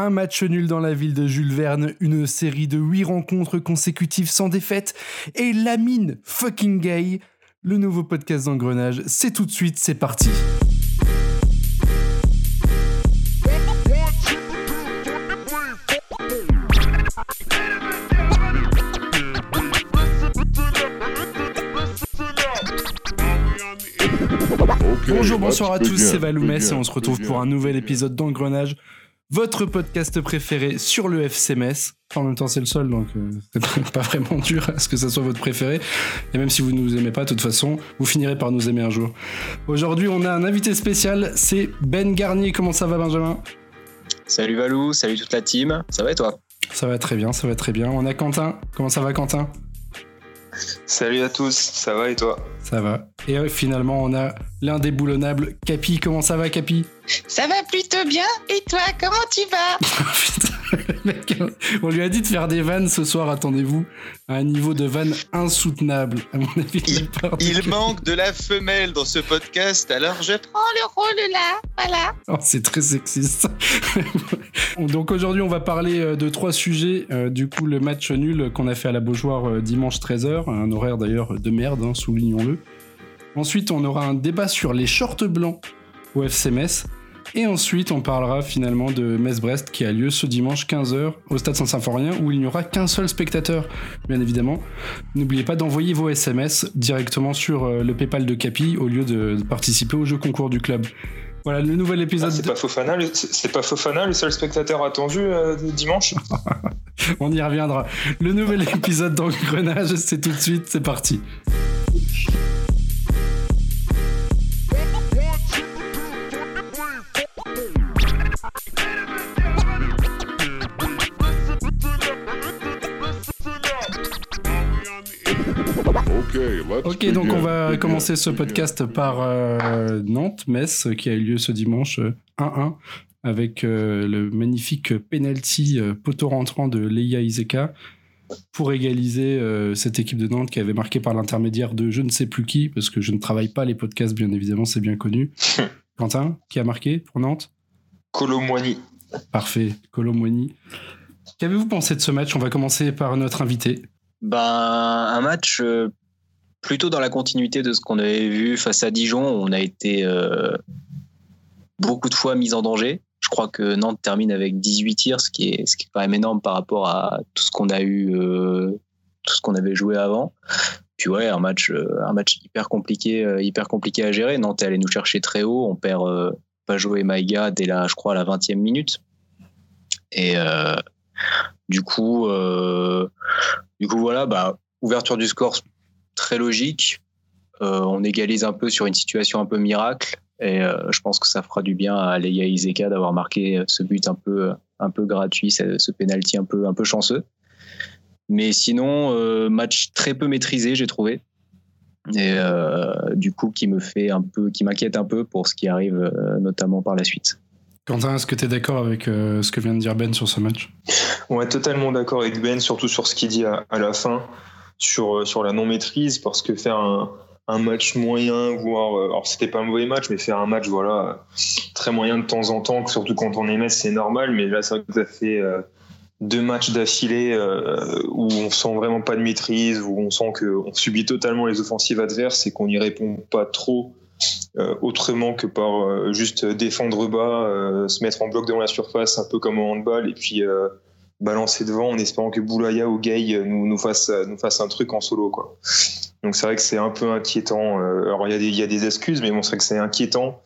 un match nul dans la ville de Jules Verne, une série de 8 rencontres consécutives sans défaite et Lamine fucking gay. Le nouveau podcast d'engrenage, c'est tout de suite, c'est parti. Bonjour, bonsoir à tous, c'est Valoumès et on se retrouve pour un nouvel épisode d'Engrenage, votre podcast préféré sur le FC Metz. Enfin, en même temps, c'est le seul, donc euh, c'est pas vraiment dur à ce que ça soit votre préféré. Et même si vous ne nous aimez pas, de toute façon, vous finirez par nous aimer un jour. Aujourd'hui, on a un invité spécial, c'est Ben Garnier. Comment ça va, Benjamin? Salut Valou, salut toute la team. Ça va et toi? Ça va très bien, ça va très bien. On a Quentin. Comment ça va, Quentin? Salut à tous, ça va et toi Ça va. Et euh, finalement, on a l'indéboulonnable Capi. Comment ça va, Capi? Ça va plutôt bien. Et toi, comment tu vas? Putain, mec, On lui a dit de faire des vannes ce soir, attendez-vous, à un niveau de vanne insoutenable. À mon avis, Il, manque de la femelle dans ce podcast, alors je Prends le rôle là, voilà. Oh, c'est très sexiste. Donc aujourd'hui, on va parler euh, de trois sujets. Euh, du coup, le match nul qu'on a fait à la Beaujoire euh, dimanche 13h, un horaire d'ailleurs de merde, hein, soulignons-le. Ensuite, on aura un débat sur les shorts blancs au FC. Et ensuite, on parlera finalement de Metz-Brest qui a lieu ce dimanche 15h au Stade Saint-Symphorien où il n'y aura qu'un seul spectateur, bien évidemment. N'oubliez pas d'envoyer vos SMS directement sur le PayPal de Capi au lieu de de participer au jeu concours du club. Voilà, le nouvel Ah, épisode. C'est pas Fofana, le- c'est c'est pas Fofana le seul spectateur attendu euh, dimanche On y reviendra. Le nouvel épisode d'Engrenage, c'est tout de suite, c'est parti. Ok, donc on va commencer ce podcast par euh, Nantes-Metz, qui a eu lieu ce dimanche euh, 1-1, avec euh, le magnifique penalty euh, poteau rentrant de Leia Iseka pour égaliser euh, cette équipe de Nantes qui avait marqué par l'intermédiaire de je ne sais plus qui, parce que je ne travaille pas les podcasts, bien évidemment, c'est bien connu. Quentin, qui a marqué pour Nantes? Colomboigny. Parfait, Colomboigny. Qu'avez-vous pensé de ce match? On va commencer par notre invité. Ben, un match euh, plutôt dans la continuité de ce qu'on avait vu face à Dijon. On a été euh, beaucoup de fois mis en danger. Je crois que Nantes termine avec 18 tirs, ce qui est, ce qui est quand même énorme par rapport à tout ce qu'on a eu, euh, tout ce qu'on avait joué avant. Puis ouais, un match, un match hyper compliqué, hyper compliqué à gérer. Nantes est allé nous chercher très haut. On perd euh, Pajot et Maïga dès la, je crois, la 20e minute. Et du coup, euh, du coup, voilà, bah, ouverture du score très logique. Euh, on égalise un peu sur une situation un peu miracle. Et euh, je pense que ça fera du bien à Leia Iseka d'avoir marqué ce but un peu, un peu gratuit, ce, ce penalty un peu, chanceux. Mais sinon, match très peu maîtrisé, j'ai trouvé. Et du coup, qui me fait un peu, qui m'inquiète un peu pour ce qui arrive, notamment par la suite. Quentin, est-ce que tu es d'accord avec euh, ce que vient de dire Ben sur ce match? Est totalement d'accord avec Ben, surtout sur ce qu'il dit à, la fin, sur, euh, sur la non-maîtrise, parce que faire un, match moyen, voire. euh, Alors, c'était pas un mauvais match, mais faire un match, voilà, très moyen de temps en temps, surtout quand on est c'est normal, mais là, c'est ça fait. deux matchs d'affilée où on sent vraiment pas de maîtrise, où on sent qu'on subit totalement les offensives adverses et qu'on n'y répond pas trop autrement que par euh, juste défendre bas, euh, se mettre en bloc devant la surface, un peu comme au handball, et puis euh, balancer devant en espérant que Boulaya ou Gay euh, nous, nous, fasse, un truc en solo. Donc c'est vrai que c'est un peu inquiétant. Euh, alors il y, a des- excuses, mais bon, c'est vrai que c'est inquiétant.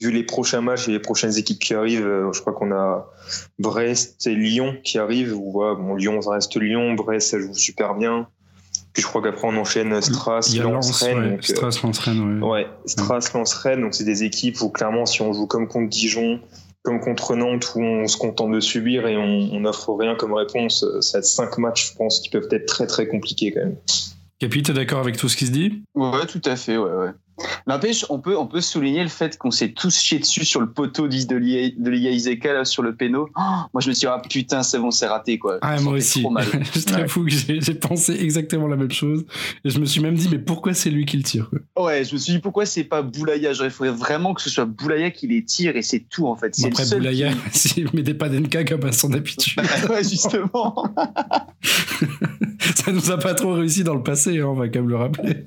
Vu les prochains matchs et les prochaines équipes qui arrivent, euh, je crois qu'on a Brest et Lyon qui arrivent. Bon, Lyon, reste Lyon. Brest, ça joue super bien. Puis je crois qu'après, on enchaîne Stras, Il y a Lens, Rennes. ouais, donc, euh, Stras, Lens, Rennes, ouais. Ouais, Stras, Lens, Rennes, donc c'est des équipes où clairement, si on joue comme contre Dijon, comme contre Nantes, où on se contente de subir et on n'offre rien comme réponse, euh, ça être cinq matchs, je pense, qui peuvent être très très compliqués quand même. Capi, t'es d'accord avec tout ce qui se dit? Ouais, tout à fait, ouais, ouais. N'empêche, on peut, on peut souligner le fait qu'on s'est tous chié dessus sur le poteau de Lia, Iseka, là, sur le péno. Oh, moi, je me suis dit, ah putain, c'est bon, c'est raté, quoi. Ah, moi aussi. je t'avoue que j'ai pensé exactement la même chose. Et je me suis même dit, mais pourquoi c'est lui qui le tire quoi? Ouais, je me suis dit, pourquoi c'est pas Boulaya? Il faudrait vraiment que ce soit Boulaya qui les tire et c'est tout, en fait. Bon, après, Boulaya, s'il met des pas d'Enka comme à son habitude. ouais, justement. Ça nous a pas trop réussi dans le passé, hein, on va quand même le rappeler.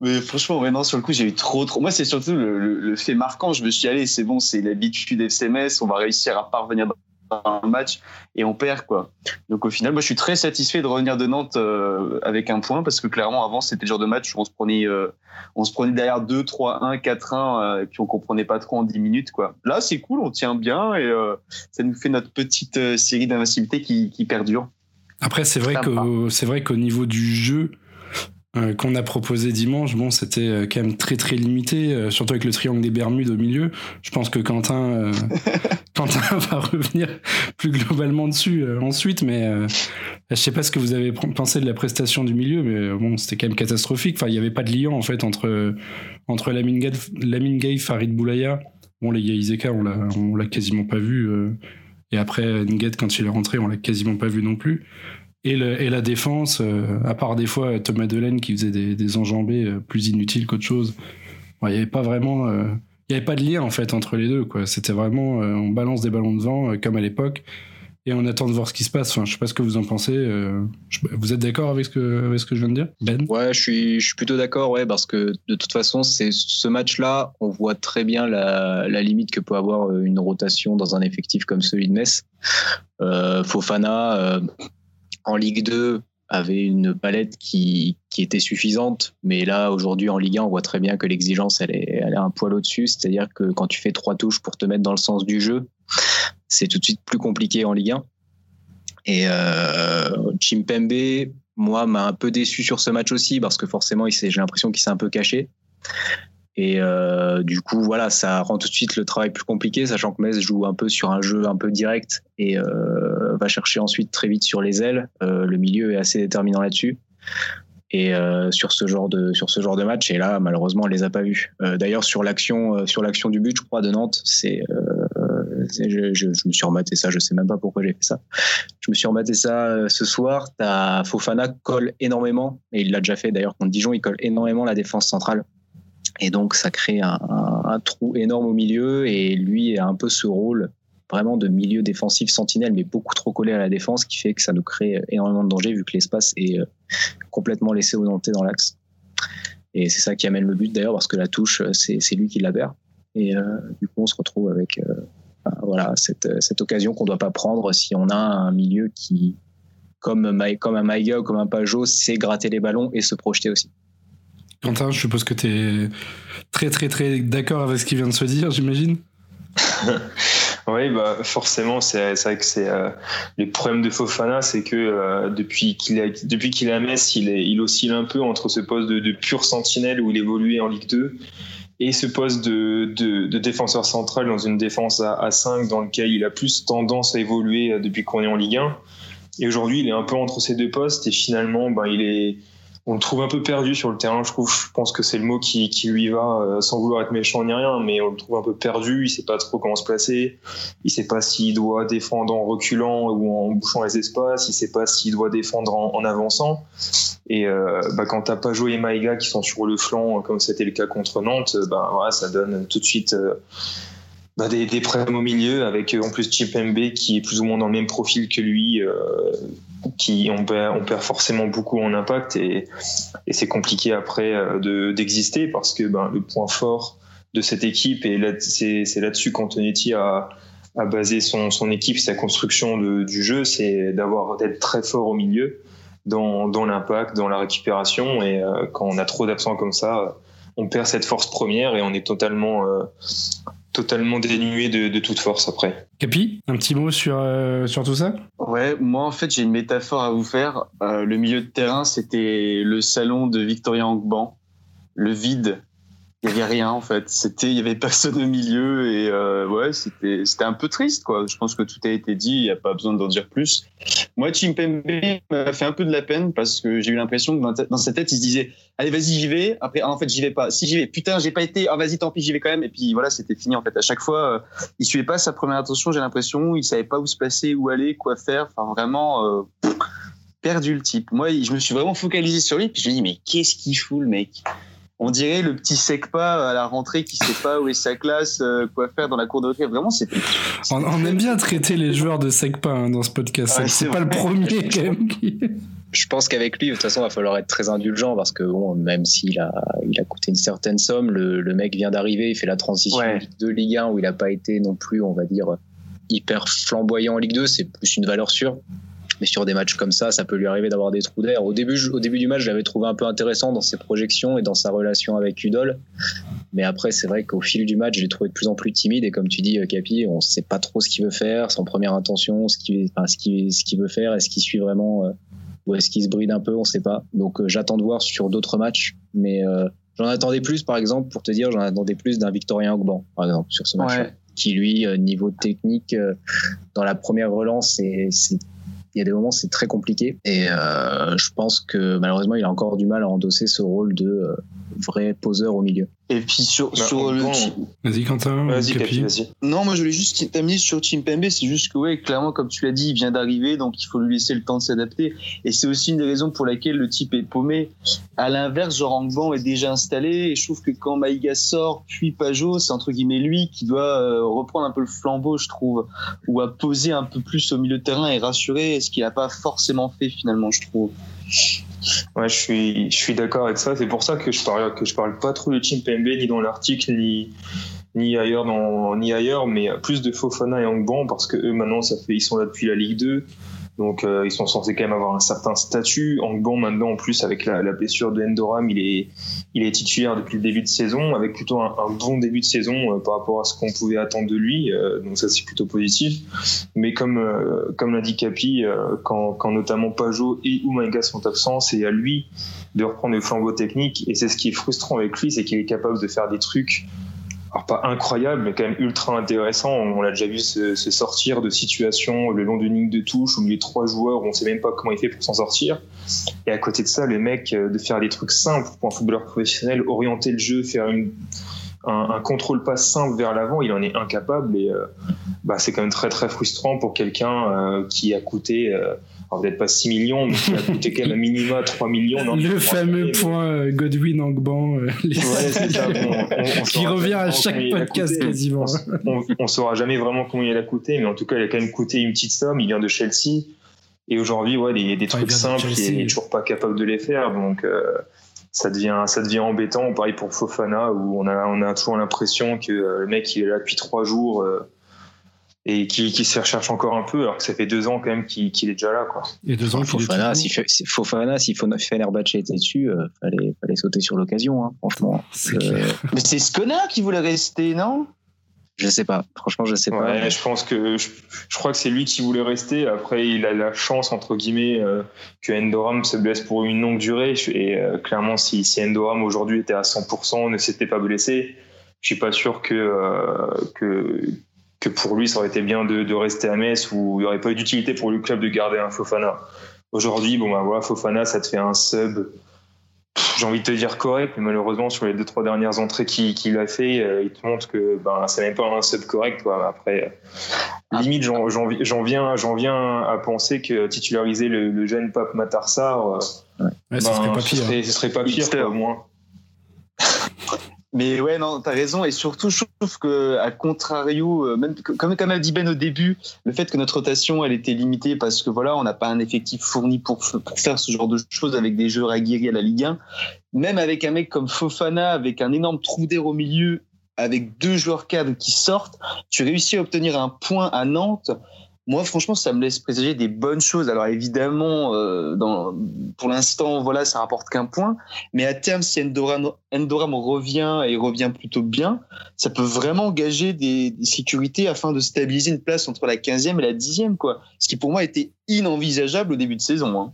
Mais franchement, vraiment, sur le coup, j'ai eu trop, trop. Moi, c'est surtout le, fait marquant. Je me suis allé, c'est bon, c'est l'habitude FCMS, on va réussir à parvenir dans un match et on perd, quoi. Donc, au final, moi, je suis très satisfait de revenir de Nantes euh, avec un point parce que clairement, avant, c'était le genre de match où on se prenait, euh, on se prenait derrière 2, 3, 1, 4, 1, et puis on comprenait pas trop en 10 minutes, quoi. Là, c'est cool, on tient bien et euh, ça nous fait notre petite série d'invincibilité qui, qui perdure. Après, c'est vrai, qu'au, c'est vrai qu'au niveau du jeu, euh, qu'on a proposé dimanche, bon, c'était euh, quand même très très limité, euh, surtout avec le triangle des Bermudes au milieu. Je pense que Quentin, Quentin va revenir plus globalement dessus ensuite, mais je sais pas ce que vous avez pensé de la prestation du milieu, mais bon, c'était quand même catastrophique. Enfin, il n'y avait pas de lien en fait entre entre Lamine Gay, Farid Boulaya. Bon, les Iseka, on l'a on l'a quasiment pas vu. et après Nguet, quand il est rentré, on l'a quasiment pas vu non plus. Et, la défense, euh, à part des fois Thomas Delaine qui faisait des, enjambées euh, plus inutiles qu'autre chose, il n'y avait pas vraiment. Euh, il n'y avait pas de lien en fait entre les deux. C'était vraiment. on balance des ballons de vent comme à l'époque et on attend de voir ce qui se passe. Enfin, je sais pas ce que vous en pensez. vous êtes d'accord avec ce que, je viens de dire, Ben? Ouais, je suis, plutôt d'accord, ouais, parce que de toute façon, ce match-là, on voit très bien la, la, limite que peut avoir une rotation dans un effectif comme celui de Metz. Euh, Fofana, en Ligue 2 avait une palette qui, qui était suffisante, mais là aujourd'hui en Ligue 1 on voit très bien que l'exigence elle est, elle est un poil au-dessus, c'est-à-dire que quand tu fais trois touches pour te mettre dans le sens du jeu, c'est tout de suite plus compliqué en Ligue 1. Et euh, Chimpembe, moi, m'a un peu déçu sur ce match aussi parce que forcément, j'ai l'impression qu'il s'est un peu caché. Et euh, du coup, voilà, ça rend tout de suite le travail plus compliqué, sachant que Metz joue un peu sur un jeu un peu direct et euh, va chercher ensuite très vite sur les ailes. Euh, le milieu est assez déterminant là-dessus. Et sur ce genre de sur ce genre de match, et là malheureusement on les a pas vus. D'ailleurs sur l'action sur du but, je crois de Nantes, c'est je, je, me suis rematé ça, je sais même pas pourquoi j'ai fait ça. Je me suis rematé ça ce soir. As Fofana colle énormément, et il l'a déjà fait d'ailleurs contre Dijon, il colle énormément la défense centrale. Et donc, ça crée un, trou énorme au milieu. Et lui a un peu ce rôle vraiment de milieu défensif sentinelle, mais beaucoup trop collé à la défense, qui fait que ça nous crée énormément de danger vu que l'espace est euh, complètement laissé au Nantais dans l'axe. Et c'est ça qui amène le but d'ailleurs, parce que la touche, c'est lui qui la perd. Et euh, du coup, on se retrouve avec euh, voilà, cette, cette occasion qu'on ne doit pas prendre si on a un milieu qui, comme, comme un Maïga ou comme un Pajot, sait gratter les ballons et se projeter aussi. Quentin, je suppose que tu es très très très d'accord avec ce qui vient de se dire, j'imagine Oui, bah forcément, c'est vrai que c'est euh, le problème de Fofana, c'est que euh, depuis qu'il a depuis qu'il à Metz, il, oscille un peu entre ce poste de, pur sentinelle où il évoluait en Ligue 2 et ce poste de, de, défenseur central dans une défense à, à, 5 dans lequel il a plus tendance à évoluer euh, depuis qu'on est en Ligue 1. Et aujourd'hui, il est un peu entre ces deux postes et finalement, ben, il est on le trouve un peu perdu sur le terrain. Je trouve, je pense que c'est le mot qui, lui va, euh, sans vouloir être méchant ni rien, mais on le trouve un peu perdu. Il sait pas trop comment se placer. Il sait pas s'il doit défendre en reculant ou en bouchant les espaces. Il sait pas s'il doit défendre en, avançant. Et euh, bah, quand t'as pas joué Maïga qui sont sur le flanc, comme c'était le cas contre Nantes, bah, voilà, ça donne tout de suite. Euh, bah, des, des problèmes au milieu avec en plus Chip MB qui est plus ou moins dans le même profil que lui euh, qui on perd, forcément beaucoup en impact et, c'est compliqué après euh, de, d'exister parce que ben, le point fort de cette équipe et c'est, là-dessus qu'Antonetti a, a basé son, son équipe, sa construction de, du jeu, c'est d'avoir d'être très fort au milieu dans, dans l'impact, dans la récupération et euh, quand on a trop d'absents comme ça, on perd cette force première et on est totalement euh, totalement dénué de, toute force après. Capi, un petit mot sur, euh, sur tout ça? Ouais, moi en fait j'ai une métaphore à vous faire. Euh, le milieu de terrain c'était le salon de Victoria Angban, le vide il y avait rien en fait. C'était, il y avait personne au milieu et euh, ouais, c'était, c'était un peu triste quoi. Je pense que tout a été dit, il n'y a pas besoin d'en dire plus. Moi, Chimpembe m'a fait un peu de la peine parce que j'ai eu l'impression que dans, sa tête, il se disait, allez, vas-y, j'y vais. Après, en fait, j'y vais pas. Si j'y vais, putain, j'ai pas été. Ah, vas-y, tant pis, j'y vais quand même. Et puis voilà, c'était fini en fait. À chaque fois, euh, il suivait pas sa première intention. J'ai l'impression, il savait pas où se placer, où aller, quoi faire. Enfin, vraiment. euh, perdu le type. Moi, je me suis vraiment focalisé sur lui, puis je me dis mais qu'est-ce qu'il fout le mec? On dirait le petit secpa à la rentrée qui sait pas où est sa classe, euh, quoi faire dans la cour de récré. Vraiment, c'était. On, on aime bien traiter les joueurs de SECPA hein, dans ce podcast. Ouais, c'est c'est pas le premier quand même. qui- Je pense qu'avec lui, de toute façon, il va falloir être très indulgent parce que bon, même s'il a, il a coûté une certaine somme, le, le mec vient d'arriver, il fait la transition Ouais. de Ligue 1 où il n'a pas été non plus, on va dire, hyper flamboyant en Ligue 2, c'est plus une valeur sûre. Mais sur des matchs comme ça, ça peut lui arriver d'avoir des trous d'air. Au début, au début du match, je l'avais trouvé un peu intéressant dans ses projections et dans sa relation avec Udol. Mais après, c'est vrai qu'au fil du match, je l'ai trouvé de plus en plus timide. Et comme tu dis, euh, Capi, on sait pas trop ce qu'il veut faire, son première intention, ce qu'il enfin, ce qu'il ce qu'il veut faire, est-ce qu'il suit vraiment euh, ou est-ce qu'il se bride un peu, on sait pas. Donc euh, j'attends de voir sur d'autres matchs. Mais euh, j'en attendais plus, par exemple, pour te dire, j'en attendais plus d'un Victorien Ogban, par exemple, sur ce match. Ouais. Qui lui, niveau technique, dans la première relance, c'est- il y a des moments c'est très compliqué et euh, je pense que malheureusement il a encore du mal à endosser ce rôle de euh, vrai poseur au milieu. Et puis sur, Bah, sur le. Vas-y, Quentin. Vas-y, Capi. Vas-y. Non, moi je voulais juste terminer sur Chimpembe, c'est juste que ouais, clairement comme tu l'as dit, il vient d'arriver, donc il faut lui laisser le temps de s'adapter. Et c'est aussi une des raisons pour laquelle le type est paumé. À l'inverse, genre Angban est déjà installé, et je trouve que quand Maïga sort, puis Pajot, c'est entre guillemets lui qui doit euh, reprendre un peu le flambeau, je trouve, ou à poser un peu plus au milieu de terrain et rassurer, ce qu'il n'a pas forcément fait finalement, je trouve. Ouais, je suis, je suis d'accord avec ça. C'est pour ça que je parle, que je parle pas trop de Chimpembe ni dans l'article ni, ni ailleurs dans, ni ailleurs, mais plus de Fofana et Angban parce que eux maintenant ça fait, ils sont là depuis la Ligue 2. Donc euh, ils sont censés quand même avoir un certain statut. Angban maintenant en plus avec la, blessure de Endoram, il est, il est titulaire depuis le début de saison avec plutôt un, un bon début de saison euh, par rapport à ce qu'on pouvait attendre de lui. Euh, donc ça c'est plutôt positif. Mais comme, euh, comme l'a dit Capi, euh, quand, quand notamment Pajot et Umaga sont absents, c'est à lui de reprendre le flambeau technique. Et c'est ce qui est frustrant avec lui, c'est qu'il est capable de faire des trucs, alors pas incroyables, mais quand même ultra intéressants. On l'a déjà vu se, se sortir de situations le long d'une ligne de touche, au milieu de trois joueurs, où on sait même pas comment il fait pour s'en sortir. Et à côté de ça, le mec, euh, de faire des trucs simples pour un footballeur professionnel, orienter le jeu, faire une, un, un contrôle pas simple vers l'avant, il en est incapable. Et euh, bah, c'est quand même très très frustrant pour quelqu'un euh, qui a coûté, euh, alors peut-être pas 6 millions, mais qui a coûté quand même un minima 3 millions. non, le fameux mais- point euh, Godwin Angban, euh, les- Ouais, ça. Qui revient à chaque il a podcast quasiment. On, on saura jamais vraiment combien il a coûté, mais en tout cas, il a quand même coûté une petite somme. Il vient de Chelsea. Et aujourd'hui, ouais, des, des Enfin, il trucs de simples, il est toujours pas capable de les faire. Donc, euh, ça, devient, ça devient embêtant. Pareil pour Fofana, où on a, on a toujours l'impression que le mec, il est là depuis trois jours euh, et qu'il se recherche encore un peu, alors que ça fait deux ans quand même qu'il est déjà là. Quoi. Et deux ans Fofana, si, Fofana, si Fenerbahçe était dessus, euh, fallait, fallait sauter sur l'occasion, hein, franchement. Euh. Mais c'est ce connard qui voulait rester, non? Je sais pas, franchement, je sais pas. Je pense que je, je crois que c'est lui qui voulait rester. Après, il a la chance entre guillemets euh, que Endoram se blesse pour une longue durée. Et euh, clairement, si, si Endoram aujourd'hui était à 100%, ne s'était pas blessé, je suis pas sûr que euh, que que pour lui, ça aurait été bien de, de rester à Metz ou il n'y aurait pas eu d'utilité pour le club de garder un Fofana. Aujourd'hui, bon bah voilà, Fofana, ça te fait un sub. J'ai envie de te dire correct, mais malheureusement sur les deux trois dernières entrées qu'il a fait, euh, il te montre que ben c'est même pas un sub correct. Quoi. Après, euh, limite j'en j'en vi- j'en viens j'en viens à penser que titulariser le, le jeune Pape Matarsar, euh, Ouais, ça ben, serait pas ce pire. serait, ce serait pas pire quoi, au moins. Mais ouais, non, t'as raison. Et surtout, je trouve que, à contrario, euh, même comme, comme a dit Ben au début, le fait que notre rotation, elle était limitée parce que voilà, on n'a pas un effectif fourni pour, pour faire ce genre de choses avec des joueurs aguerris à la Ligue 1. Même avec un mec comme Fofana, avec un énorme trou d'air au milieu, avec deux joueurs cadres qui sortent, tu réussis à obtenir un point à Nantes. Moi, franchement, ça me laisse présager des bonnes choses. Alors évidemment, euh, dans, pour l'instant, voilà, ça rapporte qu'un point. Mais à terme, si Endoram, Endoram revient et revient plutôt bien, ça peut vraiment gager des, des sécurités afin de stabiliser une place entre la 15e et la 10e, quoi. Ce qui pour moi était inenvisageable au début de saison. hein.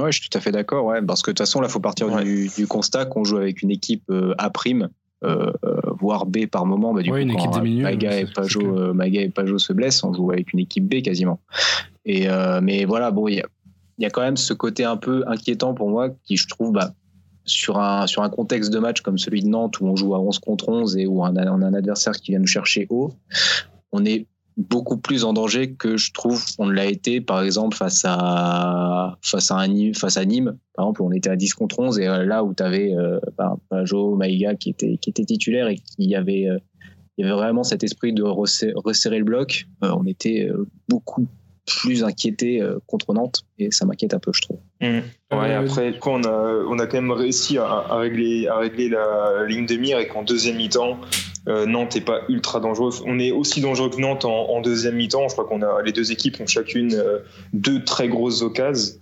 Ouais, je suis tout à fait d'accord, ouais, parce que de toute façon, là, faut partir Ouais. du, du constat qu'on joue avec une équipe euh, à prime euh, voire B par moment. Bah, du Ouais, coup, une quand équipe ouais, et Pajot, euh, Maïga et Pajot se blessent, on joue avec une équipe B quasiment. Et, euh, mais voilà, bon, il y a, il y a quand même ce côté un peu inquiétant pour moi qui, je trouve, bah, sur, un, sur un contexte de match comme celui de Nantes où on joue à 11 contre 11 et où on a, on a un adversaire qui vient nous chercher haut, on est beaucoup plus en danger que je trouve on l'a été par exemple face à face à un Nîmes, face à Nîmes par exemple où on était à 10 contre 11 et euh, là où tu avais euh, Pajot, Maïga qui était qui était titulaire et qui avait euh, il y avait vraiment cet esprit de resserrer, resserrer le bloc euh, on était euh, beaucoup plus inquiété euh, contre Nantes et ça m'inquiète un peu je trouve. Ouais, Euh, après, coup, on a, on a quand même réussi à, à régler, à régler la ligne de mire et qu'en deuxième mi-temps, Nantes n'est pas ultra dangereux. On est aussi dangereux que Nantes en, deuxième mi-temps. Je crois qu'on a les deux équipes ont chacune euh, deux très grosses occasions.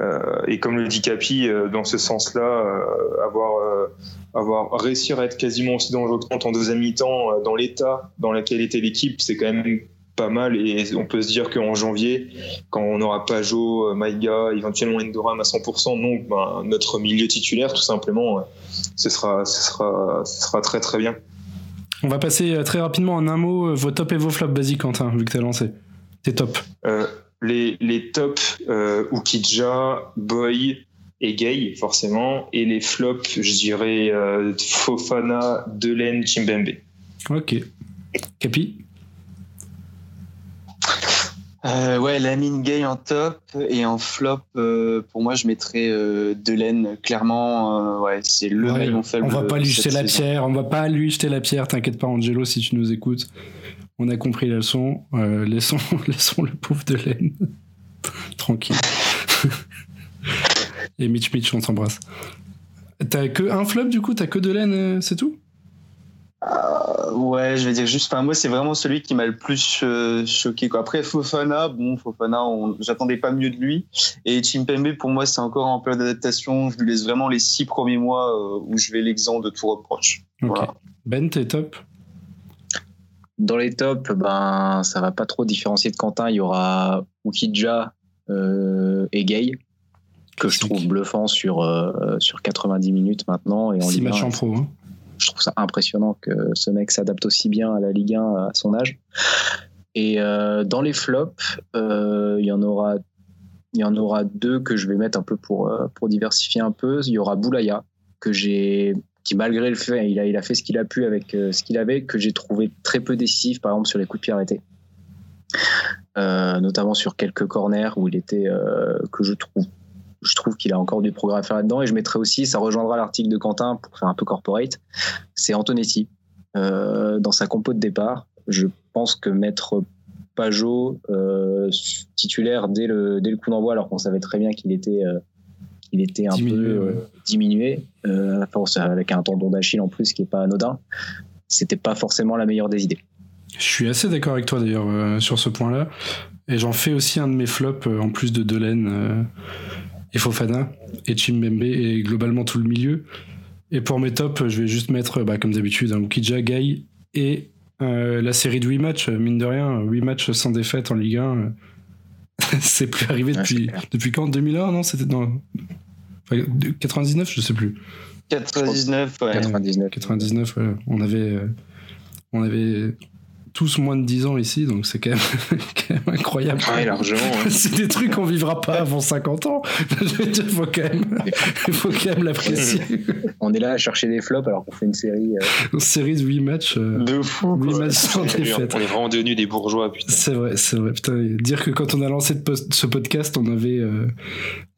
Euh, et comme le dit Capi, euh, dans ce sens-là, euh, avoir, euh, avoir réussir à être quasiment aussi dangereux que Nantes en deuxième mi-temps, euh, dans l'état dans lequel était l'équipe, c'est quand même pas mal. Et on peut se dire qu'en janvier, quand on aura Pajot, euh, Maïga, éventuellement Endoram à 100%, donc ben, notre milieu titulaire, tout simplement, euh, ce sera, ce sera, ce sera très très bien. On va passer euh, très rapidement en un mot euh, vos tops et vos flops. Vas-y, Quentin, vu que t'as lancé. T'es top. Euh, les, les tops, euh, Ukidja, Boy et Gay, forcément, et les flops, je dirais euh, Fofana, Delaine, Chimbembe. Ok. Capi? Euh, ouais, Lamine Gay en top et en flop, euh, pour moi, je mettrais euh, Delaine. Clairement, euh, ouais, c'est le Ouais, maillon faible. On va pas lui jeter la saison. pierre, on va pas lui jeter la pierre, t'inquiète pas Angelo si tu nous écoutes. On a compris la leçon, euh, laissons, laissons le pauvre de laine. Tranquille. Et Mitch Mitch, on t'embrasse. T'as que un flop du coup, t'as que de laine, euh, c'est tout? Euh, ouais, je vais dire juste, enfin, moi, c'est vraiment celui qui m'a le plus euh, choqué. Quoi. Après, Fofana, bon, Fofana, on- j'attendais pas mieux de lui. Et Chimpembe, pour moi, c'est encore en période d'adaptation. Je lui laisse vraiment les six premiers mois euh, où je vais l'exempt de tout reproche. Voilà. Ben, t'es top? Dans les tops, ben, ça va pas trop différencier de Quentin. Il y aura Ukidja euh, et Gay, que je trouve bluffant sur, euh, sur 90 minutes maintenant. Et en 6 Ligue 1, matchs en pro. hein. Je trouve ça impressionnant que ce mec s'adapte aussi bien à la Ligue 1 à son âge. Et euh, dans les flops, euh, il y en aura y en aura deux que je vais mettre un peu pour euh, pour diversifier un peu. Il y aura Boulaya que j'ai qui malgré le fait il a il a fait ce qu'il a pu avec ce qu'il avait que j'ai trouvé très peu décisif par exemple sur les coups de pied arrêtés. Notamment sur quelques corners où il était que je trouve je trouve qu'il a encore du progrès à faire là-dedans et je mettrai aussi ça rejoindra l'article de Quentin pour faire un peu corporate c'est Antonetti. Euh, dans sa compo de départ, je pense que mettre Pajot euh, titulaire dès le, dès le coup d'envoi, alors qu'on savait très bien qu'il était, euh, il était un Diminué, peu ouais. diminué, avec un tendon d'Achille en plus qui est pas anodin, c'était pas forcément la meilleure des idées. Je suis assez d'accord avec toi d'ailleurs euh, sur ce point-là. Et j'en fais aussi un de mes flops euh, en plus de Delaine euh, et Fofana et Chimbembe et globalement tout le milieu. Et pour mes tops, je vais juste mettre, bah, comme d'habitude, un Ukidja, Guy et euh, la série de 8 matchs, mine de rien, 8 matchs sans défaite en Ligue 1. euh, c'est plus arrivé depuis, depuis quand? 2001 Non, c'était dans. enfin, de- 99, je sais plus. 99, ouais. 99. 99, ouais. on avait, euh, on avait tous moins de 10 ans ici, donc c'est quand même, quand même incroyable. Ouais, largement. ouais. c'est des trucs qu'on vivra pas avant 50 ans. Je veux dire, faut quand même, il faut quand même l'apprécier. On est là à chercher des flops alors qu'on fait une série. euh, Une série de 8 matchs, euh, De fou. 8 quoi. matchs sans On est, défaite. on est vraiment devenus des bourgeois, putain. C'est vrai, c'est vrai. Putain, dire que quand on a lancé ce podcast, on avait, euh,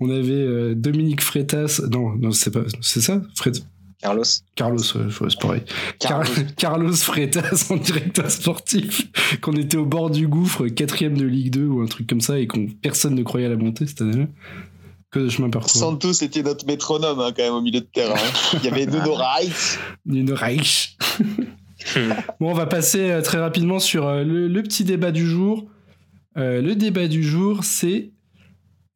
on avait euh, Dominique Freitas. Non, non, c'est pas, c'est ça, Fred. Carlos. Carlos, ouais, c'est pareil. Car- Carlos. Carlos Freitas en directeur sportif, qu'on était au bord du gouffre, quatrième de Ligue 2 ou un truc comme ça, et qu'on personne ne croyait à la montée cette année-là. Que de chemin parcouru. Santos était notre métronome hein, quand même au milieu de terrain. hein. Il y avait Nuno Reis. Une Reich. bon, on va passer euh, très rapidement sur euh, le, le petit débat du jour. Euh, le débat du jour, c'est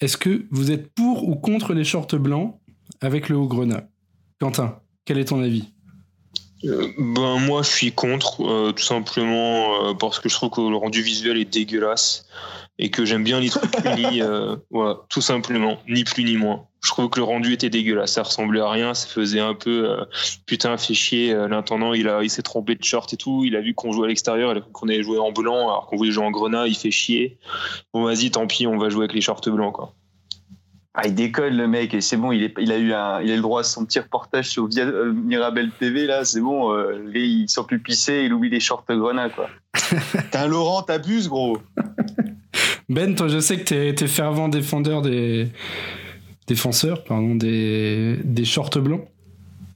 est-ce que vous êtes pour ou contre les shorts blancs avec le haut grenat Quentin, quel est ton avis? Euh, ben moi je suis contre euh, tout simplement euh, parce que je trouve que le rendu visuel est dégueulasse et que j'aime bien les trucs unis voilà tout simplement ni plus ni moins. Je trouve que le rendu était dégueulasse ça ressemblait à rien ça faisait un peu putain fait chier l'intendant il a il s'est trompé de short et tout il a vu qu'on jouait à l'extérieur qu'on allait jouer en blanc alors qu'on voulait jouer en grenat il fait chier. Bon vas-y tant pis on va jouer avec les shorts blancs quoi ah, il décolle le mec et c'est bon, il, est, il a eu un, il a le droit à son petit reportage sur via, euh, Mirabel TV là, c'est bon, euh, il sort plus pisser, il oublie les shorts grenats quoi. T'es un Laurent, t'abuses gros. Ben, toi je sais que t'es, t'es fervent défendeur des défenseurs, pardon, des, des shorts blancs.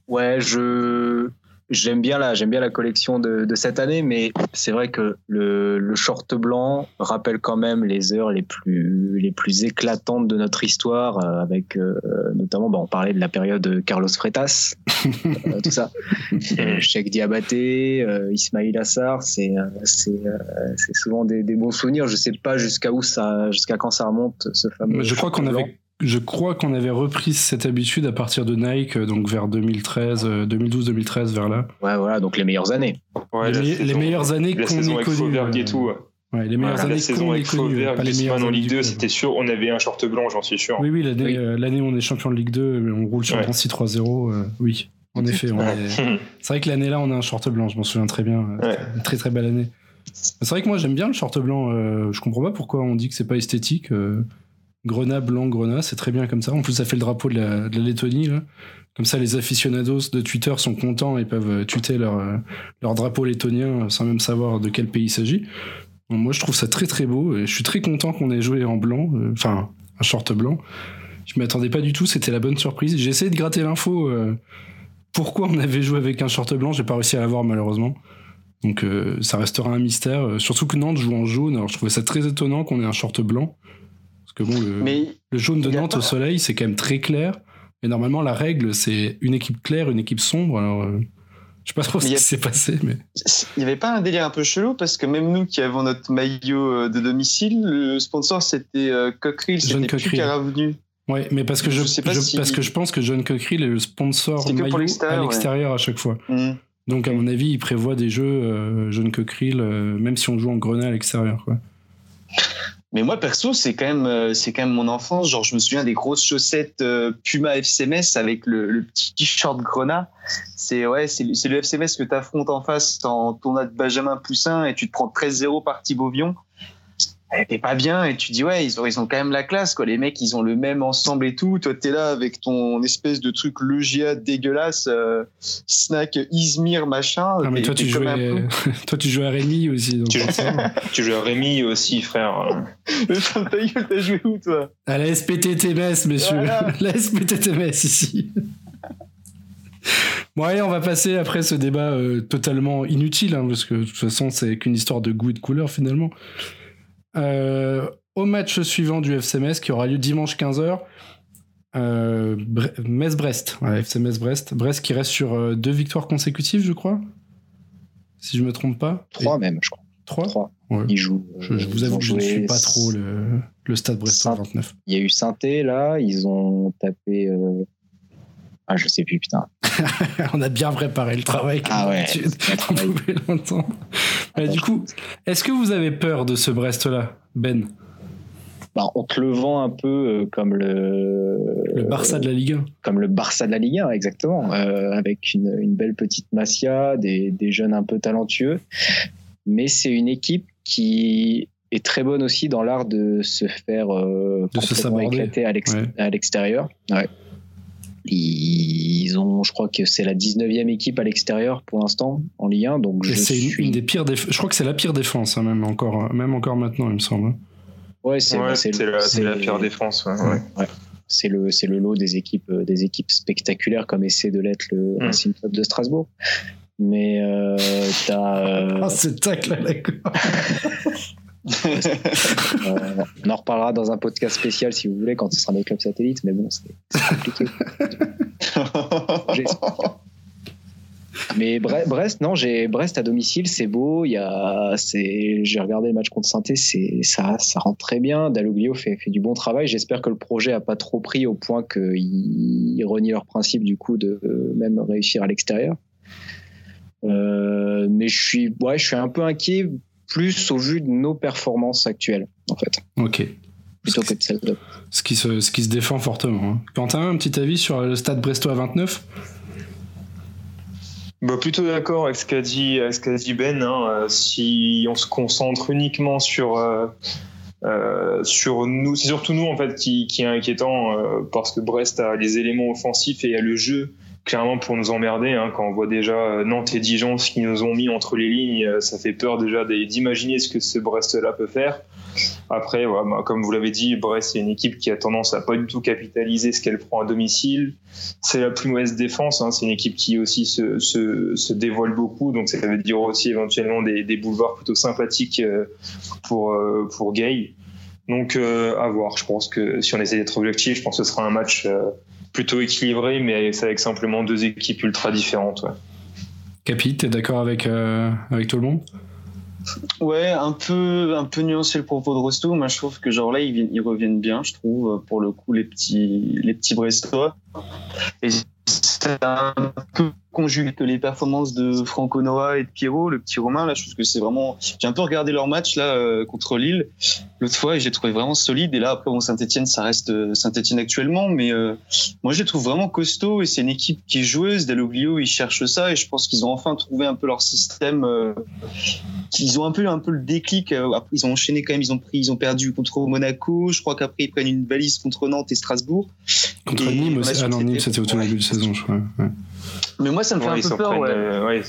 Ouais, je J'aime bien la, j'aime bien la collection de, de cette année, mais c'est vrai que le, le, short blanc rappelle quand même les heures les plus, les plus éclatantes de notre histoire, euh, avec euh, notamment, bah, on parlait de la période Carlos Freitas, euh, tout ça, Cheikh Diabaté, Ismail Assar, c'est, c'est, c'est souvent des, des, bons souvenirs. Je sais pas jusqu'à où ça, jusqu'à quand ça remonte ce fameux. Je crois qu'on avait je crois qu'on avait repris cette habitude à partir de Nike, euh, donc vers 2013, 2012-2013, euh, vers là. Ouais, voilà, donc les meilleures années. Ouais, les, meilleures années qu'on ait connues. et tout. Ouais, les meilleures années qu'on ait connues. Pas les meilleures en Ligue 2, c'était sûr. On avait un short blanc, j'en suis sûr. Oui, oui, l'année euh, l'année où on est champion de Ligue 2, mais on roule sur ouais. 3-0. oui, en effet. C'est vrai que l'année là, on a un short blanc, je m'en souviens très bien. Une très très belle année. C'est vrai que moi j'aime bien le short blanc. je comprends pas pourquoi on dit que c'est pas esthétique. Grenat, blanc, Grenat, c'est très bien comme ça. En plus, ça fait le drapeau de la, Lettonie. Comme ça, les aficionados de Twitter sont contents et peuvent euh, tweeter leur, euh, leur drapeau lettonien sans même savoir de quel pays il s'agit. moi, je trouve ça très très beau et je suis très content qu'on ait joué en blanc, euh, enfin, un short blanc. Je m'y attendais pas du tout, c'était la bonne surprise. J'ai essayé de gratter l'info. pourquoi on avait joué avec un short blanc J'ai pas réussi à l'avoir malheureusement. Donc ça restera un mystère. surtout que Nantes joue en jaune. Alors je trouvais ça très étonnant qu'on ait un short blanc le, jaune de Nantes au soleil, c'est quand même très clair. Et normalement, la règle, c'est une équipe claire, une équipe sombre. Alors, euh, je sais pas trop ce qui s'est passé, mais. Il n'y avait pas un délire un peu chelou? Parce que même nous qui avons notre maillot euh, de domicile, le sponsor c'était euh, Cockerill, c'était plus revenu. Ouais, mais parce que je, parce que je pense que John Cockerill est le sponsor maillot à l'extérieur à chaque fois. Mmh. Donc à mon avis, il prévoit des jeux John Cockerill, même si on joue en grenat à l'extérieur. Mais moi, perso, c'est quand même, euh, c'est quand même mon enfance. Genre, je me souviens des grosses chaussettes euh, Puma FCMS avec le, petit t-shirt Grenat. C'est ouais, c'est le FCMS que tu affrontes en face en tournoi de Benjamin Poussin et tu te prends 13-0 par Thibaut Vion t'es pas bien et tu dis ouais ils ont ils ont quand même la classe quoi. Les mecs ils ont le même ensemble et tout. Toi t'es là avec ton espèce de truc Logia dégueulasse euh, snack Izmir machin ah, mais toi tu, jouais, toi tu jouais à Rémi aussi donc tu, tu joues à Rémi aussi frère. T'as joué où toi? À la SPTTMS messieurs la SPTTMS ici. Bon allez, on va passer après ce débat euh, totalement inutile, hein, parce que de toute façon c'est qu'une histoire de goût et de couleur finalement. Euh, au match suivant du FC Metz qui aura lieu dimanche 15h. Euh, Metz-Brest, ouais, FC Metz-Brest. Brest qui reste sur euh, deux victoires consécutives, je crois. Si je me trompe pas. Trois même, je crois. Trois, Trois. Ils jouent. Je, vous avoue que je ne suis pas trop le, le stade brestois 29. Il y a eu Sainté là, ils ont tapé. Ah, je sais plus, putain. on a bien préparé le travail. Ah ouais. On pouvait l'entendre. du coup, est-ce que vous avez peur de ce Brest-là, Ben? Bah, on te le vend un peu euh, comme le. Le Barça de la Ligue 1. Comme le Barça de la Ligue 1, exactement. Euh, avec une, une, belle petite Masia, des, des jeunes un peu talentueux. Mais c'est une équipe qui est très bonne aussi dans l'art de se faire euh, de se éclater à l'extérieur. Ouais. Ils ont, je crois que c'est la 19e équipe à l'extérieur pour l'instant en Ligue 1. Donc c'est une des pires Je crois que c'est la pire défense, hein, même, encore, même encore maintenant, il me semble. Hein. Ouais, c'est la, pire défense. Ouais. C'est le, c'est le lot des équipes, euh, des équipes spectaculaires comme essaie de l'être le mm. Racing Club de Strasbourg. Mais euh, t'as. Euh... Oh, c'est tac là, d'accord. Euh, on en reparlera dans un podcast spécial si vous voulez quand ce sera des clubs satellites, mais bon, c'est compliqué. mais Brest, non, j'ai Brest à domicile, c'est beau. Il y a, c'est, j'ai regardé le match contre saint c'est ça, ça rentre très bien. Dalloglio fait, fait du bon travail. J'espère que le projet a pas trop pris au point qu'ils renient leur principe du coup de même réussir à l'extérieur. Euh, mais je suis, ouais, je suis un peu inquiet plus au vu de nos performances actuelles, en fait. Ok. Plutôt que de celles de... Ce qui se, ce qui se défend fortement. Hein. Quentin, un petit avis sur le stade Brestois 29 bah, plutôt d'accord avec ce qu'a dit, ce qu'a dit Ben. Hein. Euh, si on se concentre uniquement sur, euh, euh, sur nous, c'est surtout nous en fait qui, qui est inquiétant euh, parce que Brest a les éléments offensifs et a le jeu clairement pour nous emmerder. Hein, quand on voit déjà euh, Nantes et Dijon ce qu'ils nous ont mis entre les lignes, euh, ça fait peur déjà d'imaginer ce que ce Brest-là peut faire. Après, comme vous l'avez dit, Brest c'est une équipe qui a tendance à pas du tout capitaliser ce qu'elle prend à domicile. C'est la plus mauvaise défense. Hein, c'est une équipe qui aussi se, dévoile beaucoup, donc ça veut dire aussi éventuellement des, boulevards plutôt sympathiques pour pour Gay. Donc à voir. Je pense que si on essaie d'être objectif, je pense que ce sera un match plutôt équilibré, mais avec simplement deux équipes ultra différentes. Ouais. Capi, t'es d'accord avec, euh, avec tout le monde? Ouais, un peu, un peu nuancé le propos de Rosto. Moi, je trouve que genre là, ils, ils reviennent bien, je trouve, pour le coup, les petits, les petits Brestois. Et c'est un peu conjugué que les performances de Franco Noah et de Pierrot, le petit Romain. Là, je trouve que c'est vraiment. J'ai un peu regardé leur match là euh, contre Lille l'autre fois et j'ai trouvé vraiment solide. Et là, après, bon, Saint-Etienne, ça reste euh, Saint-Etienne actuellement, mais euh, moi, je les trouve vraiment costaud et c'est une équipe qui est joueuse. Deloglio, ils cherchent ça et je pense qu'ils ont enfin trouvé un peu leur système. Euh, ils ont un peu, un peu le déclic. Après, ils ont enchaîné quand même. Ils ont pris, ils ont perdu contre Monaco. Je crois qu'après, ils prennent une valise contre Nantes et Strasbourg. Contre et Nîmes. Ah non, Nîmes, c'était au tout début de saison, je crois. Ouais. Mais moi, ça me fait Ouais, un peu peur, euh, ouais.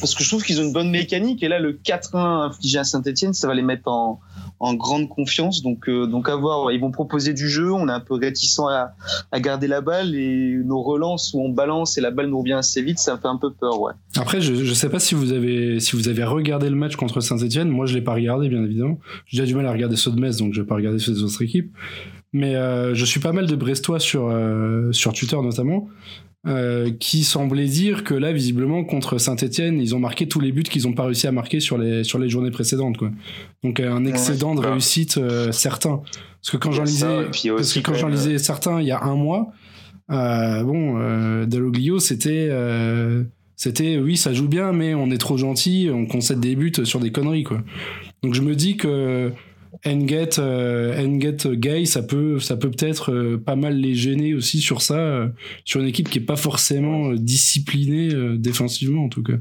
Parce que je trouve qu'ils ont une bonne mécanique. Et là, le 4-1 infligé à Saint-Etienne, ça va les mettre en, en grande confiance. Donc, euh, donc à voir. Ils vont proposer du jeu. On est un peu réticent à, à garder la balle. Et nos relances où on balance et la balle nous revient assez vite, ça me fait un peu peur, ouais. Après, je, je sais pas si vous avez si vous avez regardé le match contre Saint-Etienne. Moi, je l'ai pas regardé, bien évidemment. J'ai déjà du mal à regarder ceux de Metz, donc je vais pas regarder ceux des autres équipes. Mais euh, je suis pas mal de Brestois sur euh, sur Twitter notamment. Euh, qui semblait dire que là, visiblement, contre Saint-Etienne, ils ont marqué tous les buts qu'ils ont pas réussi à marquer sur les, sur les journées précédentes. Quoi. Donc euh, un excédent de réussite euh, certain. Parce que quand j'en lisais, parce que quand j'en lisais certains il y a un mois, euh, bon, euh, Dalloglio, c'était... euh, c'était oui ça joue bien mais on est trop gentil on concède des buts sur des conneries quoi donc je me dis que Enget euh, Enget Gay ça peut ça peut peut-être euh, pas mal les gêner aussi sur ça euh, sur une équipe qui est pas forcément euh, disciplinée euh, défensivement en tout cas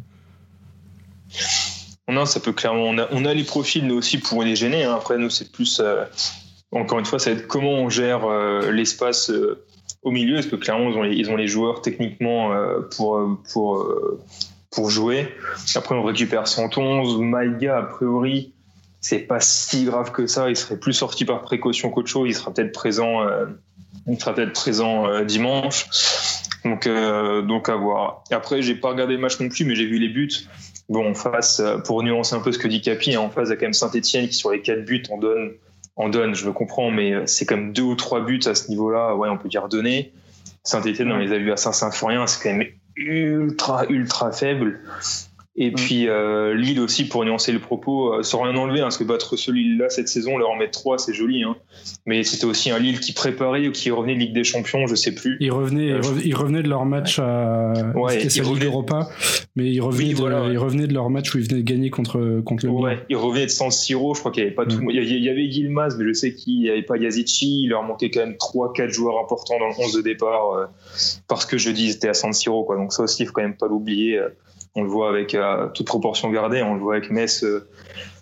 Non, ça peut clairement. On a, on a les profils, nous aussi, pour les gêner. hein. Après, nous, c'est plus. euh, encore une fois, ça va être comment on gère euh, l'espace euh, au milieu. Parce que clairement, ils ont les, joueurs techniquement euh, pour, euh, pour, euh, pour jouer. Après, on récupère 111. Maïga, a priori, c'est pas si grave que ça. Il serait plus sorti par précaution qu'autre chose. Il sera peut-être présent, euh, il sera peut-être présent euh, dimanche. Donc, euh, donc à voir. Après, j'ai pas regardé le match non plus, mais j'ai vu les buts. Bon, en face, pour nuancer un peu ce que dit Capi, hein, en face, il y a quand même Saint-Etienne qui, sur les quatre buts, en donne, en donne, je le comprends, mais c'est comme deux ou trois buts à ce niveau-là, ouais, on peut dire donner. Saint-Etienne, on les a vus à Saint-Symphorien, c'est quand même ultra, ultra faible. Et puis euh, Lille aussi, pour nuancer le propos, euh, sans rien enlever, hein, parce que battre ce Lille-là cette saison, leur en mettre trois, c'est joli. Hein. Mais c'était aussi un Lille qui préparait ou qui revenait de Ligue des Champions, je sais plus. ils revenaient Euh, ils revenaient- ils revenaient de leur match à Ouais, ils revenaient- Europa mais ils revenaient Oui, de, voilà, ouais. ils revenaient de leur match où ils venaient de gagner contre contre le. Ouais, ils revenaient de San Siro, je crois qu'il y avait pas tout le monde. Il y avait- il y avait Gilmaz, mais je sais qu'il n'y avait pas Yazici. Il leur manquait quand même 3-4 joueurs importants dans le 11 de départ euh, parce que jeudi ils étaient à San Siro. Quoi. Donc ça aussi, il faut quand même pas l'oublier. On le voit avec euh, toute proportion gardée, on le voit avec Metz. euh,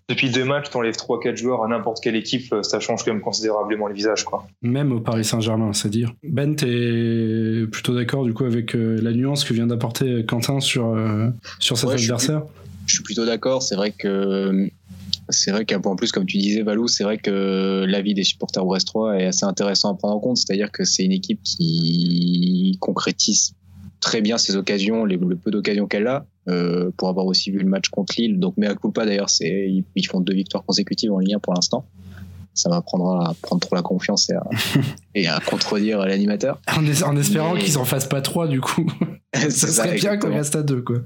depuis deux matchs, t'enlèves 3-4 joueurs à n'importe quelle équipe, euh, ça change quand même considérablement le visage. Quoi. Même au Paris Saint-Germain, c'est dire. Ben, t'es plutôt d'accord du coup avec euh, la nuance que vient d'apporter Quentin sur, euh, sur cet Ouais, je suis adversaire? Je suis plutôt d'accord. C'est vrai que c'est vrai qu'un point en plus, comme tu disais, Valou, c'est vrai que l'avis des supporters brestois est assez intéressant à prendre en compte. C'est-à-dire que c'est une équipe qui concrétise très bien ses occasions, les, le peu d'occasions qu'elle a, euh, pour avoir aussi vu le match contre Lille. Donc, mais à culpa d'ailleurs, c'est ils, ils font deux victoires consécutives en Ligue 1 pour l'instant. Ça m'apprendra à prendre trop la confiance et à, et à contredire l'animateur. en, es- en espérant Mais- qu'ils en fassent pas trois du coup. Ça ça, serait bien qu'on reste à deux quoi.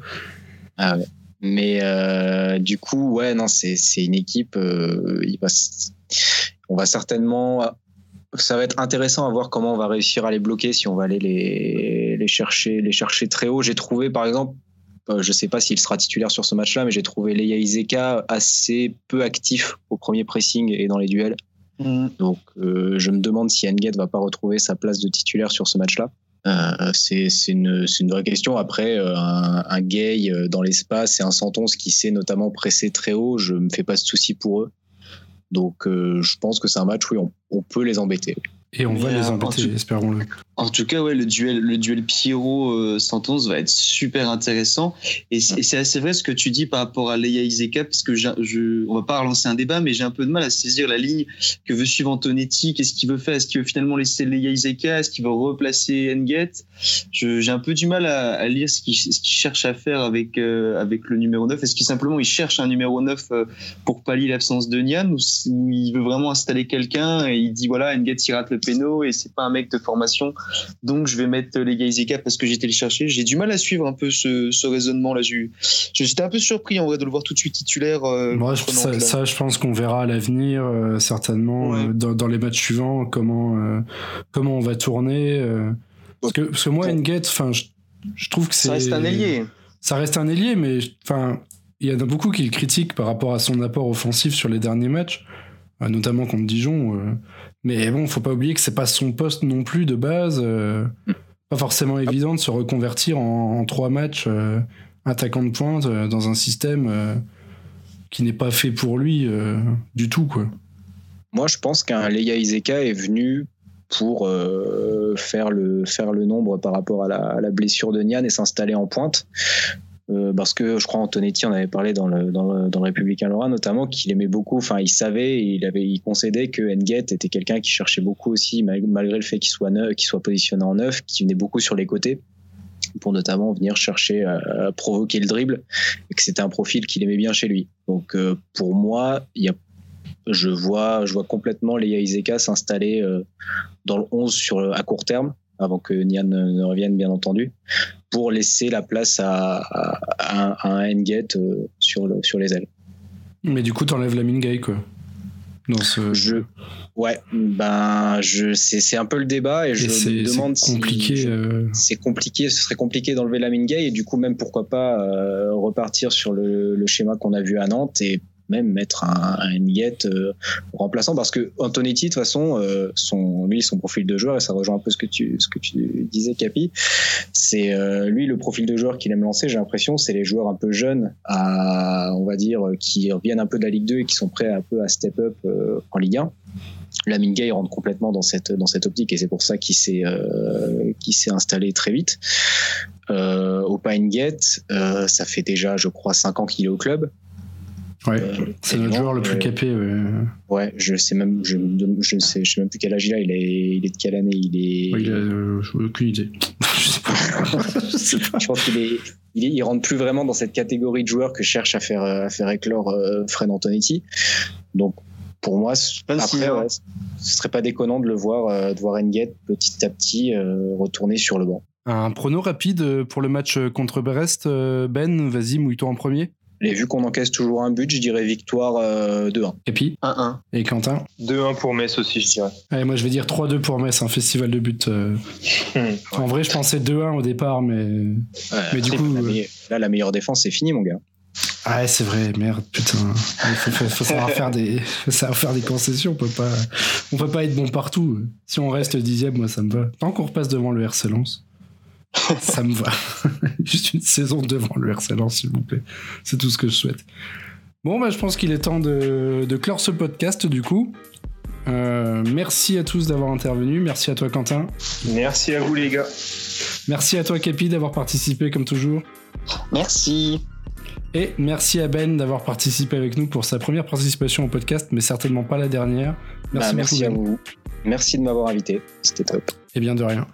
Ah ouais. Mais euh, du coup, ouais, non, c'est une équipe. euh, il va, s- on va certainement. Ça va être intéressant à voir comment on va réussir à les bloquer si on va aller les, les chercher, les chercher très haut. J'ai trouvé, par exemple, euh, je sais pas s'il sera titulaire sur ce match-là, mais j'ai trouvé Leia Izeka assez peu actif au premier pressing et dans les duels. Mm. Donc, euh, je me demande si Engate va pas retrouver sa place de titulaire sur ce match-là. Euh, c'est une, vraie question. Après, euh, un, un gay dans l'espace et un Santons qui sait notamment presser très haut, je me fais pas de soucis pour eux. Donc, je pense que c'est un match où on, on peut les embêter. Et on va les euh, embêter, en tout- espérons-le. En tout cas, ouais, le duel, le duel Pierrot-Santos va être super intéressant. Et c'est assez vrai ce que tu dis par rapport à Leia Izeka, parce que je, on va pas relancer un débat, mais j'ai un peu de mal à saisir la ligne que veut suivre Antonetti. Qu'est-ce qu'il veut faire? Est-ce qu'il veut finalement laisser Leia Izeka? Est-ce qu'il veut replacer Engate Je- J'ai un peu du mal à, à lire ce qu'il cherche à faire avec, euh, avec le numéro 9. Est-ce qu'il simplement il cherche un numéro 9 euh, pour pallier l'absence de Nian ou, il veut vraiment installer quelqu'un et il dit voilà, Engate il rate le péno et c'est pas un mec de formation donc je vais mettre les Gaizeka parce que j'ai été le chercher. J'ai du mal à suivre un peu ce, ce raisonnement-là. J'étais un peu surpris en vrai de le voir tout de suite titulaire. euh, Moi, je- contre ça, je pense qu'on verra à l'avenir, euh, certainement, Ouais. euh, dans, dans les matchs suivants, comment, comment on va tourner. parce, que, parce que moi. Engate, enfin, je, je trouve que c'est. Ça reste un ailier. Ça reste un ailier, mais enfin, il y en a beaucoup qui le critiquent par rapport à son apport offensif sur les derniers matchs, notamment contre Dijon. euh. Mais bon, faut pas oublier que c'est pas son poste non plus de base. euh, pas forcément évident de se reconvertir en, en trois matchs euh, attaquant de pointe euh, dans un système euh, qui n'est pas fait pour lui euh, du tout, quoi. Moi, je pense qu'un Leia Izeka est venu pour euh, faire, le, faire le nombre par rapport à la, à la blessure de Nian et s'installer en pointe. Euh, parce que je crois Antonetti en avait parlé dans le, dans Républicain Lorrain notamment qu'il aimait beaucoup, enfin il savait, il avait, il concédait que Engate était quelqu'un qui cherchait beaucoup aussi mal- malgré le fait qu'il soit neuf, qu'il soit positionné en neuf, qui venait beaucoup sur les côtés pour notamment venir chercher à, provoquer le dribble et que c'était un profil qu'il aimait bien chez lui. Donc euh, pour moi, il y a je vois, je vois complètement Leia Izeka s'installer euh, dans le 11 sur, à court terme, avant que Nian ne, ne revienne, bien entendu, pour laisser la place à, à, à un, un Engate euh, sur, le, sur les ailes. Mais du coup, t'enlèves la Mingay, quoi. Dans ce Je, ouais, ben, je, c'est, c'est un peu le débat et je Et c'est me c'est demande si- compliqué. je- euh, c'est compliqué, ce serait compliqué d'enlever la Mingay et du coup même pourquoi pas euh, repartir sur le, le schéma qu'on a vu à Nantes et même mettre un, un euh, remplaçant parce que Antonetti de toute façon euh, son lui son profil de joueur et ça rejoint un peu ce que tu ce que tu disais Capi c'est euh, lui le profil de joueur qu'il aime lancer j'ai l'impression c'est les joueurs un peu jeunes on va dire qui reviennent un peu de la Ligue 2 et qui sont prêts un peu à step up en Ligue 1 la Mingay rentre complètement dans cette dans cette optique et c'est pour ça qu'il s'est qu'il s'est installé très vite. Au Pinegate euh, ça fait déjà je crois 5 ans qu'il est au club ouais. Euh, C'est notre joueur le plus euh, capé. ouais. ouais je sais même je, je sais je sais même plus quel âge il a il est il est de quelle année il est Ouais, il a euh, aucune idée. Je sais pas. Je sais pas. je pense qu'il est il, est, il rentre plus vraiment dans cette catégorie de joueurs que cherche à faire à faire éclore euh, Fred Antonetti donc pour moi c- 26 après ouais, ce serait pas déconnant de le voir euh, de voir Engate petit à petit euh, retourner sur le banc Un prono rapide pour le match contre Brest. euh, Ben, vas-y, mouille-toi en premier. Et vu qu'on encaisse toujours un but je dirais victoire euh, 2-1 Et puis, 1-1. et Quentin 2-1 pour Metz aussi, je dirais. Allez, moi je vais dire 3-2 pour Metz, un festival de buts. euh. Hmm. En vrai, je pensais 2-1 au départ, mais. Ouais, Mais du coup, la euh, meilleure- là la meilleure défense c'est fini mon gars Ah, ouais, c'est vrai, merde, putain. Il faut, faut- faut savoir faire des, faut savoir faire des concessions, on peut pas, on peut pas être bon partout. Si on reste dixième, moi ça me va. Tant qu'on repasse devant le RC Lens, ça me va. Juste une saison devant le RC s'il vous plaît. C'est tout ce que je souhaite. Bon, bah, je pense qu'il est temps de, de clore ce podcast, du coup. Euh, merci à tous d'avoir intervenu. Merci à toi, Quentin. Merci à vous, les gars. Merci à toi, Capi, d'avoir participé comme toujours. Merci. Et merci à Ben d'avoir participé avec nous pour sa première participation au podcast, mais certainement pas la dernière. Merci, Bah, merci beaucoup, à Ben. vous merci de m'avoir invité c'était top Et bien de rien.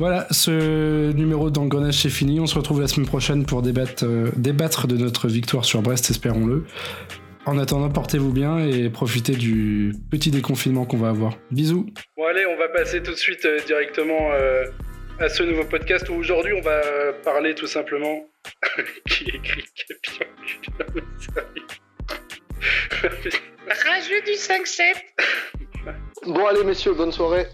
Voilà, ce numéro d'engrenage c'est fini. On se retrouve la semaine prochaine pour débattre, euh, débattre de notre victoire sur Brest, espérons-le. En attendant, portez-vous bien et profitez du petit déconfinement qu'on va avoir. Bisous. Bon allez, on va passer tout de suite euh, directement euh, à ce nouveau podcast où aujourd'hui on va parler tout simplement qui écrit Capion. Rageux du 5-7. Bon allez messieurs, bonne soirée.